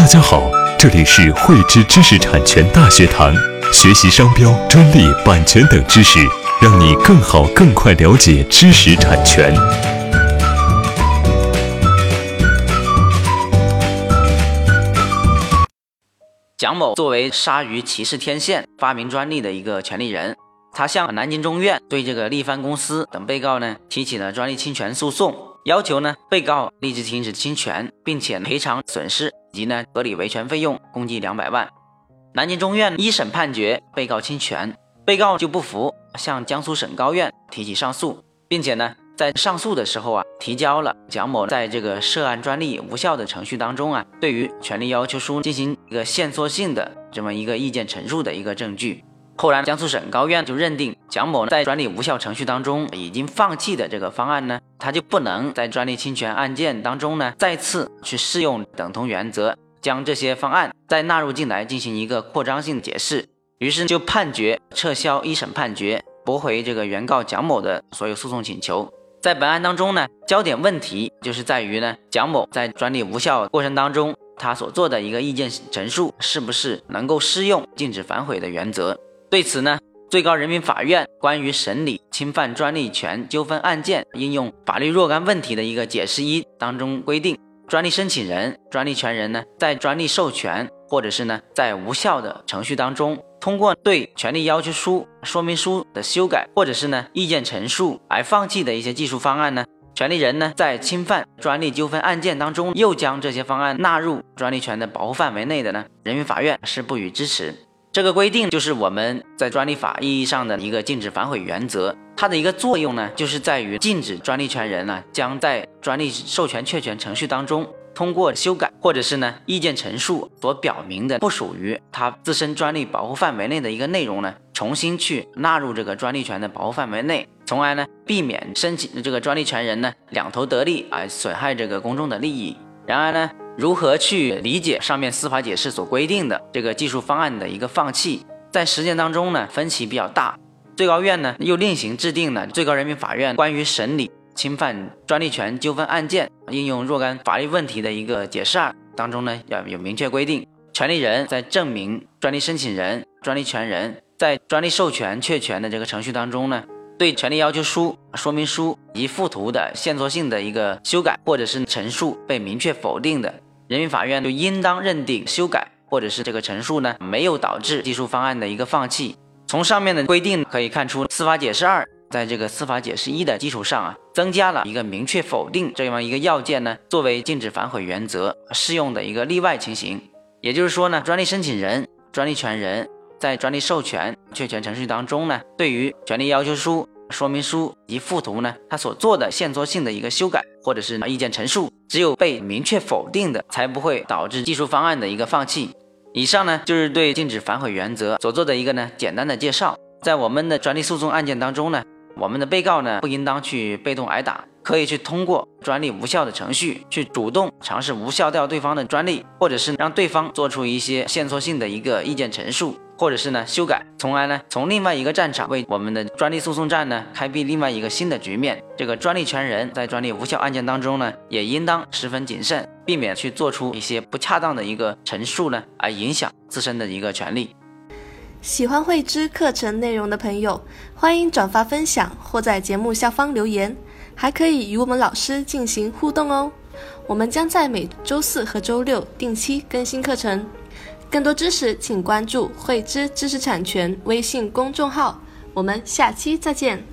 大家好，这里是汇知知识产权大学堂，学习商标、专利、版权等知识，让你更好、更快了解知识产权。蒋某作为鲨鱼骑士天线发明专利的一个权利人，他向南京中院对这个力帆公司等被告呢提起了专利侵权诉讼。要求呢，被告立即停止侵权，并且赔偿损失以及呢合理维权费用，共计两百万。南京中院一审判决被告侵权，被告就不服，向江苏省高院提起上诉，并且呢在上诉的时候啊，提交了蒋某在这个涉案专利无效的程序当中啊，对于权利要求书进行一个限缩性的这么一个意见陈述的一个证据。后来，江苏省高院就认定蒋某在专利无效程序当中已经放弃的这个方案呢，他就不能在专利侵权案件当中呢再次去适用等同原则，将这些方案再纳入进来进行一个扩张性解释。于是就判决撤销一审判决，驳回这个原告蒋某的所有诉讼请求。在本案当中呢，焦点问题就是在于呢，蒋某在专利无效过程当中，他所做的一个意见陈述是不是能够适用禁止反悔的原则。对此呢，最高人民法院关于审理侵犯专利权纠纷案件应用法律若干问题的一个解释一当中规定，专利申请人、专利权人呢，在专利授权或者是呢在无效的程序当中，通过对权利要求书、说明书的修改或者是呢意见陈述而放弃的一些技术方案呢，权利人呢在侵犯专利纠纷案件当中又将这些方案纳入专利权的保护范围内的呢，人民法院是不予支持。这个规定就是我们在专利法意义上的一个禁止反悔原则，它的一个作用呢，就是在于禁止专利权人呢将在专利授权确权程序当中，通过修改或者是呢意见陈述所表明的不属于他自身专利保护范围内的一个内容呢，重新去纳入这个专利权的保护范围内，从而呢避免申请这个专利权人呢两头得利而损害这个公众的利益。然而呢。如何去理解上面司法解释所规定的这个技术方案的一个放弃，在实践当中呢分歧比较大。最高院呢又另行制定了最高人民法院关于审理侵犯专利权纠纷案件应用若干法律问题的一个解释二当中呢要有明确规定，权利人在证明专利申请人、专利权人在专利授权确权的这个程序当中呢，对权利要求书、说明书及附图的限缩性的一个修改或者是陈述被明确否定的。人民法院就应当认定修改或者是这个陈述呢，没有导致技术方案的一个放弃。从上面的规定可以看出，司法解释二在这个司法解释一的基础上啊，增加了一个明确否定这样一个要件呢，作为禁止反悔原则适用的一个例外情形。也就是说呢，专利申请人、专利权人在专利授权确权程序当中呢，对于权利要求书。说明书及附图呢，它所做的限缩性的一个修改或者是意见陈述，只有被明确否定的，才不会导致技术方案的一个放弃。以上呢，就是对禁止反悔原则所做的一个呢简单的介绍。在我们的专利诉讼案件当中呢，我们的被告呢不应当去被动挨打，可以去通过专利无效的程序去主动尝试无效掉对方的专利，或者是让对方做出一些限缩性的一个意见陈述。或者是呢修改，从而呢从另外一个战场为我们的专利诉讼战呢开辟另外一个新的局面。这个专利权人在专利无效案件当中呢，也应当十分谨慎，避免去做出一些不恰当的一个陈述呢，而影响自身的一个权利。喜欢慧知课程内容的朋友，欢迎转发分享或在节目下方留言，还可以与我们老师进行互动哦。我们将在每周四和周六定期更新课程。更多知识，请关注“慧知知识产权”微信公众号。我们下期再见。